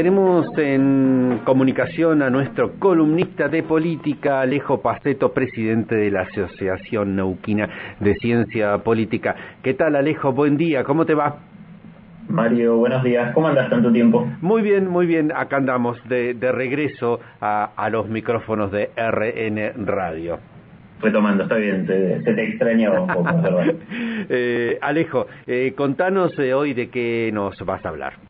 tenemos en comunicación a nuestro columnista de política, Alejo Paceto, presidente de la Asociación Neuquina de Ciencia Política. ¿Qué tal, Alejo? Buen día, ¿cómo te va? Mario, buenos días. ¿Cómo andas tanto tiempo? Muy bien, muy bien. Acá andamos de, regreso a, los micrófonos de RN Radio. Retomando, está bien, se te extrañaba un poco, ¿verdad? eh, Alejo, eh, contanos eh, hoy de qué nos vas a hablar.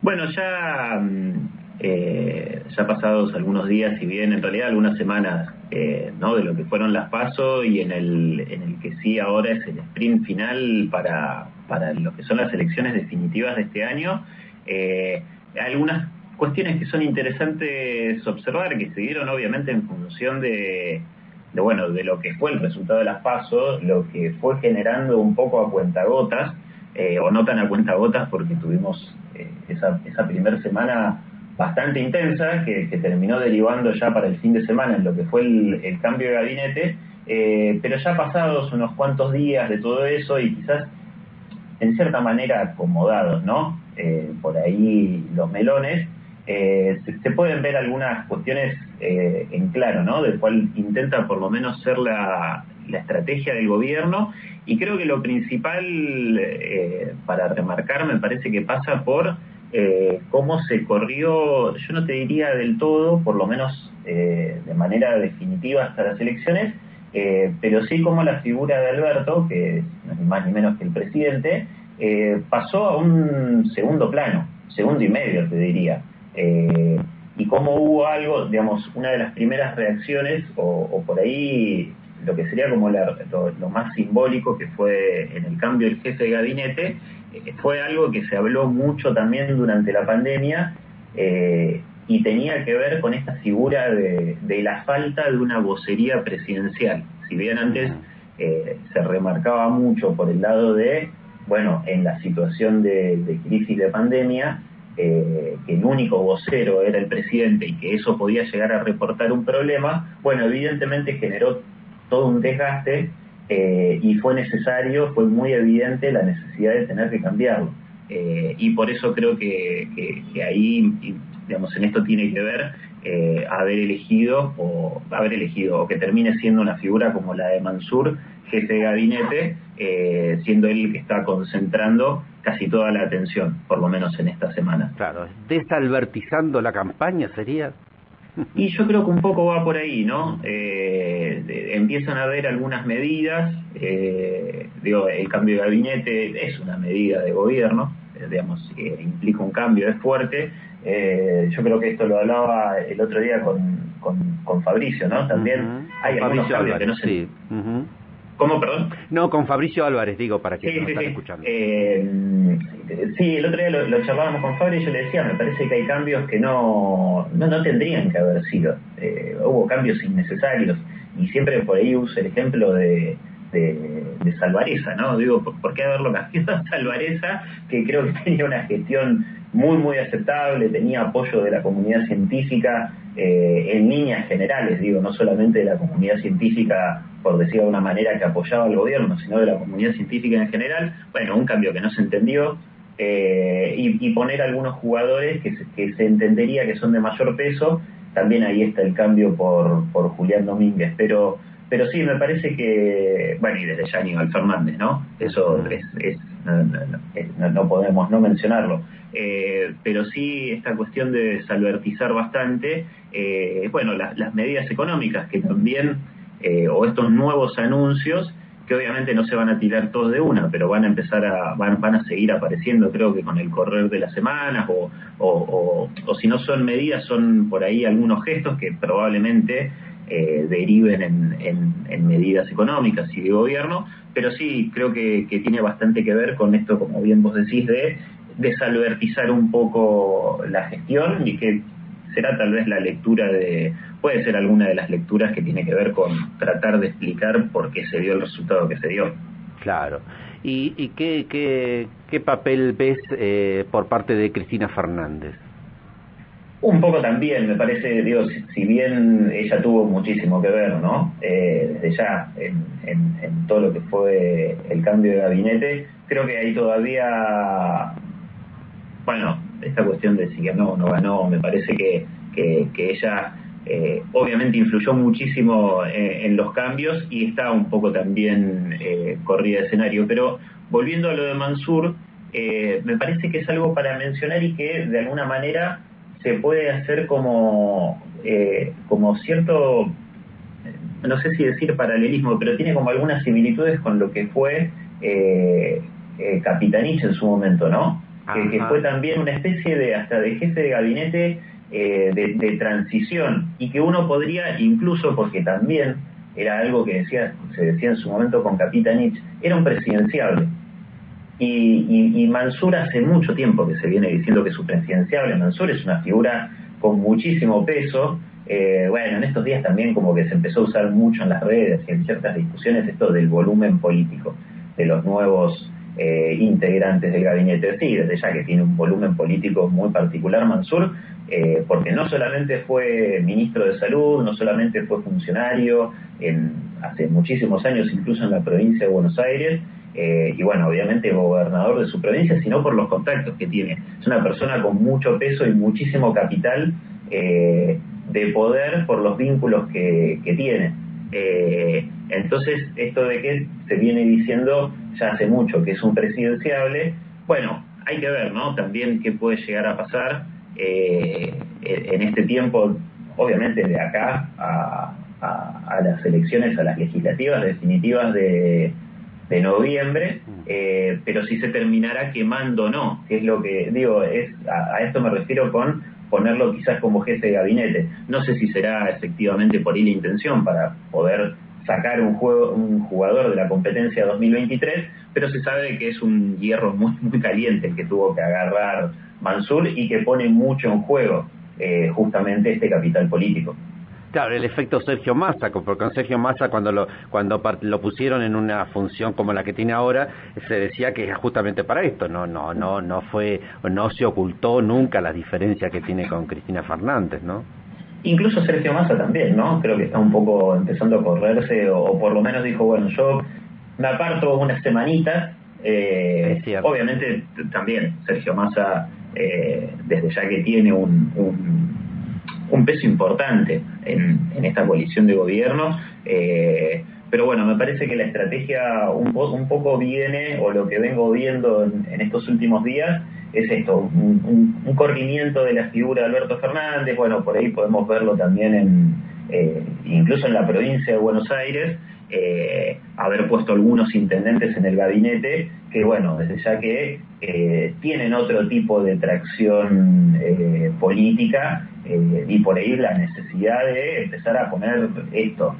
Bueno, ya, mm, eh, ya pasados algunos días, y bien en realidad algunas semanas, eh, ¿no? De lo que fueron las pasos y en el, en el que sí ahora es el sprint final para, para lo que son las elecciones definitivas de este año. Eh, algunas cuestiones que son interesantes observar, que se dieron obviamente en función de, de, bueno, de lo que fue el resultado de las pasos, lo que fue generando un poco a cuentagotas, eh, o no tan a cuentagotas porque tuvimos eh, esa, esa primera semana bastante intensa que, terminó derivando ya para el fin de semana en lo que fue el, cambio de gabinete, eh, pero ya pasados unos cuantos días de todo eso y quizás en cierta manera acomodados, ¿no? Eh, por ahí los melones, se, pueden ver algunas cuestiones en claro, ¿no? De cuál intenta por lo menos ser la, la estrategia del gobierno y creo que lo principal eh, para remarcar me parece que pasa por eh, cómo se corrió, yo no te diría del todo, por lo menos eh, de manera definitiva hasta las elecciones, pero sí como la figura de Alberto, que no es más ni menos que el presidente, pasó a un segundo plano, segundo y medio te diría. y cómo hubo algo, digamos, una de las primeras reacciones, o por ahí lo que sería como lo, más simbólico que fue en el cambio del jefe de gabinete, eh, fue algo que se habló mucho también durante la pandemia eh, y tenía que ver con esta figura de, la falta de una vocería presidencial. Si bien antes eh, se remarcaba mucho por el lado de, bueno, en la situación de, crisis de pandemia, que el único vocero era el presidente y que eso podía llegar a reportar un problema, bueno, evidentemente generó todo un desgaste eh, y fue necesario, fue muy evidente la necesidad de tener que cambiarlo. Eh, y por eso creo que, ahí, digamos, en esto tiene que ver eh, haber elegido o haber elegido o que termine siendo una figura como la de Mansur, jefe de gabinete, siendo él el que está concentrando casi toda la atención, por lo menos en esta semana. Claro, desalbertizando la campaña sería. Y yo creo que un poco va por ahí, ¿no? Eh, empiezan a haber algunas medidas, eh, digo, el cambio de gabinete es una medida de gobierno, eh, digamos, implica un cambio, es fuerte. yo creo que esto lo hablaba el otro día con, con, Fabricio, ¿no? También hay algunos cambios que no se... ¿Cómo, perdón? No, con Fabricio Álvarez, digo, para que sí, nos están escuchando. Sí, el otro día lo, charlábamos con Fabricio y yo le decía, me parece que hay cambios que no, no, tendrían que haber sido. Eh, hubo cambios innecesarios y siempre por ahí uso el ejemplo de, de, de Salvareza, ¿no? Digo, ¿por, qué haberlo cambiado a Salvareza, que creo que tenía una gestión muy, muy aceptable, tenía apoyo de la comunidad científica eh, en líneas generales, digo, no solamente de la comunidad científica, por decir de una manera, que apoyaba al gobierno, sino de la comunidad científica en general. Bueno, un cambio que no se entendió. Eh, y, poner algunos jugadores que se, que se entendería que son de mayor peso, también ahí está el cambio por, por Julián Domínguez, pero pero sí, me parece que, bueno, y desde ya Aníbal Fernández, ¿no? Eso es, es no, podemos no mencionarlo. Eh, pero sí, esta cuestión de salvertizar bastante, eh, bueno, las medidas económicas que también, eh, o estos nuevos anuncios, que obviamente no se van a tirar todos de una, pero van a empezar a, van, van a seguir apareciendo, creo que con el correr de las semanas, o, o, o si no son medidas, son por ahí algunos gestos que probablemente eh, deriven en, medidas económicas y de gobierno, pero sí creo que, tiene bastante que ver con esto, como bien vos decís, de desalbertizar un poco la gestión y que será tal vez la lectura de, puede ser alguna de las lecturas que tiene que ver con tratar de explicar por qué se dio el resultado que se dio. Claro. ¿Y, y qué, qué, qué papel ves eh, por parte de Cristina Fernández? Un poco también, me parece, digo, si, bien ella tuvo muchísimo que ver, ¿no? Eh, desde ya, en, en, todo lo que fue el cambio de gabinete, creo que hay todavía bueno, esta cuestión de si ganó o no ganó, me parece que, que, ella eh, obviamente influyó muchísimo eh, en los cambios y está un poco también eh, corrida de escenario. Pero volviendo a lo de Mansur, me parece que es algo para mencionar y que de alguna manera se puede hacer como, como cierto, no sé si decir paralelismo, pero tiene como algunas similitudes con lo que fue Capitanich en su momento, ¿no? que, fue también una especie de hasta de jefe de gabinete eh, de, transición y que uno podría incluso porque también era algo que decía se decía en su momento con Capitanich era un presidenciable. Y, Mansur hace mucho tiempo que se viene diciendo que es un presidenciable. Mansur es una figura con muchísimo peso. Eh, bueno, en estos días también como que se empezó a usar mucho en las redes y en ciertas discusiones esto del volumen político de los nuevos eh, integrantes del gabinete. Sí, desde ya que tiene un volumen político muy particular Mansur, eh, porque no solamente fue ministro de salud, no solamente fue funcionario hace muchísimos años, incluso en la provincia de Buenos Aires, eh, y bueno, obviamente gobernador de su provincia, sino por los contactos que tiene. Es una persona con mucho peso y muchísimo capital de poder por los vínculos que, que tiene. Entonces, esto de que se viene diciendo ya hace mucho que es un presidenciable, bueno, hay que ver, ¿no? También qué puede llegar a pasar eh, en este tiempo, obviamente de acá a, las elecciones, a las legislativas definitivas de, noviembre, eh, pero si se terminará quemando o no, que es lo que digo, es a, esto me refiero con ponerlo quizás como jefe de gabinete. No sé si será efectivamente por ahí la intención para poder sacar un, juego, un jugador de la competencia 2023, pero se sabe que es un hierro muy, muy caliente que tuvo que agarrar Mansur y que pone mucho en juego eh, justamente este capital político. Claro, el efecto Sergio Massa, porque con Sergio Massa cuando lo cuando lo pusieron en una función como la que tiene ahora, se decía que es justamente para esto, no no no no fue no se ocultó nunca la diferencia que tiene con Cristina Fernández, ¿no? Incluso Sergio Massa también, ¿no? Creo que está un poco empezando a correrse, o, por lo menos dijo, bueno, yo me aparto unas semanitas. Eh, obviamente también Sergio Massa, eh, desde ya que tiene un, un, peso importante en, en, esta coalición de gobierno, eh, pero bueno, me parece que la estrategia un, un poco viene, o lo que vengo viendo en estos últimos días, es esto, un, corrimiento de la figura de Alberto Fernández, bueno, por ahí podemos verlo también en, eh, incluso en la provincia de Buenos Aires, eh, haber puesto algunos intendentes en el gabinete que, bueno, desde ya que eh, tienen otro tipo de tracción política y por ahí la necesidad de empezar a poner esto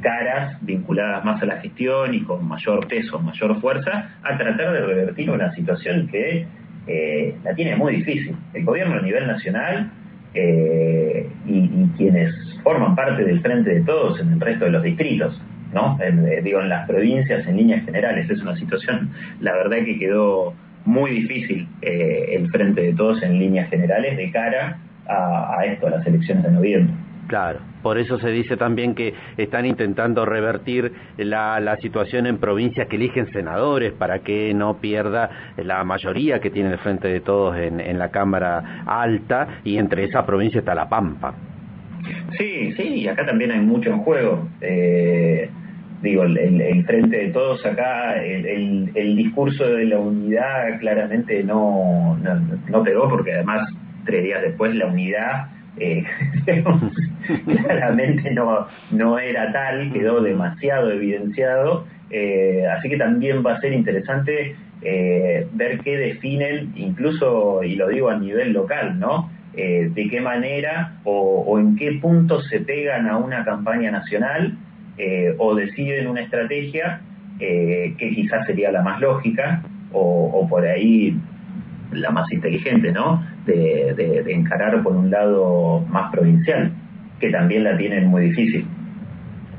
caras vinculadas más a la gestión y con mayor peso, mayor fuerza, a tratar de revertir una situación que eh, la tiene muy difícil. El gobierno a nivel nacional eh, y, quienes forman parte del frente de todos en el resto de los distritos, ¿no? Eh, digo, en las provincias en líneas generales, es una situación, la verdad que quedó muy difícil el frente de todos en líneas generales de cara a, a esto, a las elecciones de noviembre. Claro, por eso se dice también que están intentando revertir la, la, situación en provincias que eligen senadores para que no pierda la mayoría que tiene el frente de todos en, en la Cámara Alta y entre esa provincia está La Pampa. Sí, sí, y acá también hay mucho en juego. Eh, digo, el, el, frente de todos acá, el, discurso de la unidad claramente no, no pegó porque además tres días después la unidad eh, claramente no, no era tal, quedó demasiado evidenciado, eh, así que también va a ser interesante eh, ver qué definen, incluso, y lo digo a nivel local, ¿no? de qué manera o, en qué punto se pegan a una campaña nacional o deciden una estrategia que quizás sería la más lógica o, o por ahí la más inteligente, ¿no? De, de, encarar por un lado más provincial, que también la tienen muy difícil.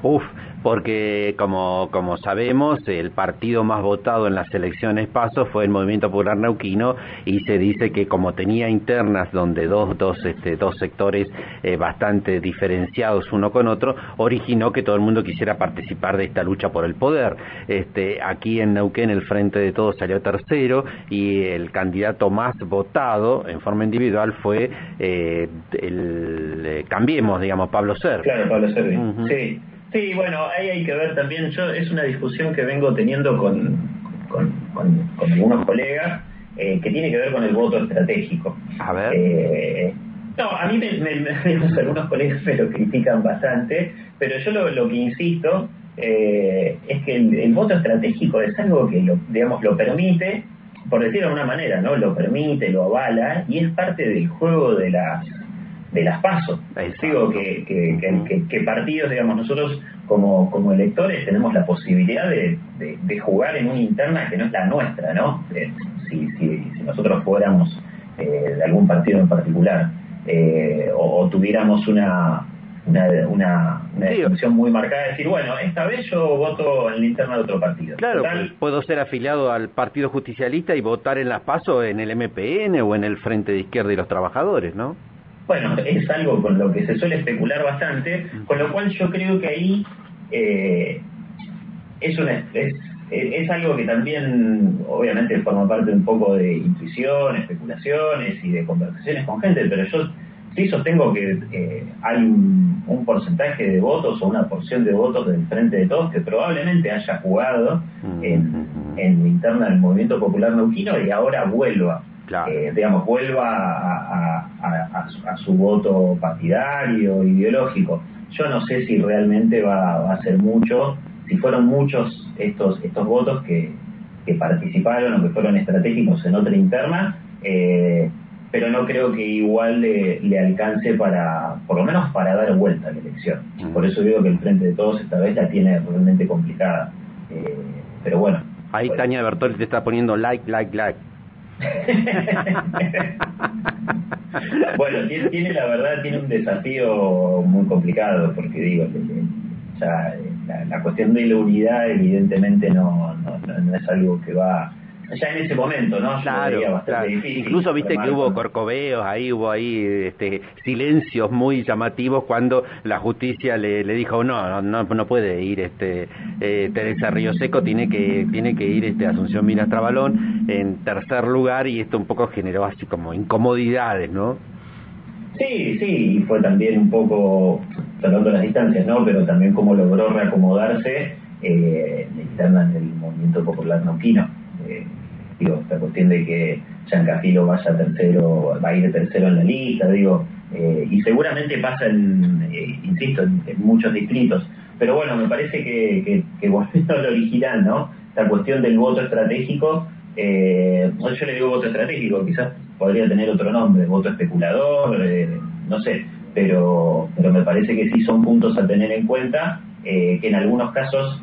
Uf, porque como, como sabemos, el partido más votado en las elecciones PASO fue el Movimiento Popular Neuquino y se dice que como tenía internas donde dos, dos, este, dos sectores eh, bastante diferenciados uno con otro, originó que todo el mundo quisiera participar de esta lucha por el poder. Este, aquí en Neuquén el Frente de Todos salió tercero y el candidato más votado en forma individual fue eh, el eh, Cambiemos, digamos, Pablo Ser. Claro, Pablo Ser, sí. Sí, bueno, ahí hay que ver también, yo es una discusión que vengo teniendo con, con, algunos colegas eh, que tiene que ver con el voto estratégico. A ver. Eh, no, a mí me, algunos colegas me lo critican bastante, pero yo lo, lo que insisto eh, es que el, voto estratégico es algo que, lo, digamos, lo permite, por decirlo de alguna manera, ¿no? Lo permite, lo avala y es parte del juego de las de las pasos. Digo que, que, que, partidos, digamos, nosotros como, como electores tenemos la posibilidad de, de, jugar en una interna que no es la nuestra, ¿no? Eh, si, si, si, nosotros fuéramos eh, de algún partido en particular eh, o, tuviéramos una una, una, una muy marcada de decir, bueno, esta vez yo voto en la interna de otro partido. Claro, puedo ser afiliado al Partido Justicialista y votar en las PASO en el MPN o en el Frente de Izquierda y los Trabajadores, ¿no? Bueno, es algo con lo que se suele especular bastante, con lo cual yo creo que ahí eh, es, una, es, es algo que también obviamente forma parte un poco de intuición, especulaciones y de conversaciones con gente, pero yo sí sostengo que eh, hay un, un, porcentaje de votos o una porción de votos del Frente de Todos que probablemente haya jugado en, en interna del Movimiento Popular Neuquino y ahora vuelva. Eh, digamos, vuelva a, su, voto partidario, ideológico. Yo no sé si realmente va, a ser mucho, si fueron muchos estos, estos votos que, participaron o que fueron estratégicos en otra interna, eh, pero no creo que igual le, alcance para, por lo menos para dar vuelta a la elección. Por eso digo que el Frente de Todos esta vez la tiene realmente complicada. Eh, pero bueno. Ahí Tania Bertoli te está poniendo like, like, like. bueno, tiene, la verdad, tiene un desafío muy complicado, porque digo, la, la, cuestión de la unidad evidentemente no, no es algo que va ya en ese momento, ¿no? Claro, Incluso viste que hubo corcoveos, ahí hubo ahí este, silencios muy llamativos cuando la justicia le, le dijo no, no, no puede ir este eh, Teresa Río Seco, tiene que tiene que ir este Asunción Minas Trabalón en tercer lugar y esto un poco generó así como incomodidades, ¿no? Sí, sí, y fue también un poco tratando las distancias, ¿no? Pero también cómo logró reacomodarse eh, interna en el movimiento popular nauquino. Eh, digo, la cuestión de que Giancarlo vaya tercero, va a ir tercero en la lista, digo, eh, y seguramente pasa en, eh, insisto, en, muchos distritos, pero bueno, me parece que, que, volviendo al original, ¿no? La cuestión del voto estratégico, eh, yo le digo voto estratégico, quizás podría tener otro nombre, voto especulador, eh, no sé, pero, pero me parece que sí son puntos a tener en cuenta, que en algunos casos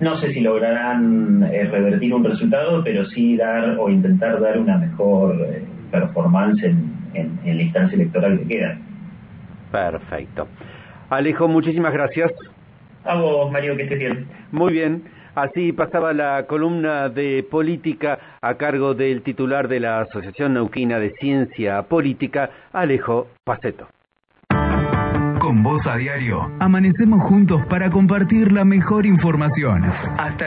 no sé si lograrán eh, revertir un resultado, pero sí dar o intentar dar una mejor eh, performance en, en, la instancia electoral que queda. Perfecto. Alejo, muchísimas gracias. A vos, Mario, que estés bien. Muy bien. Así pasaba la columna de política a cargo del titular de la Asociación Neuquina de Ciencia Política, Alejo Paceto con Voz a Diario. Amanecemos juntos para compartir la mejor información. Hasta la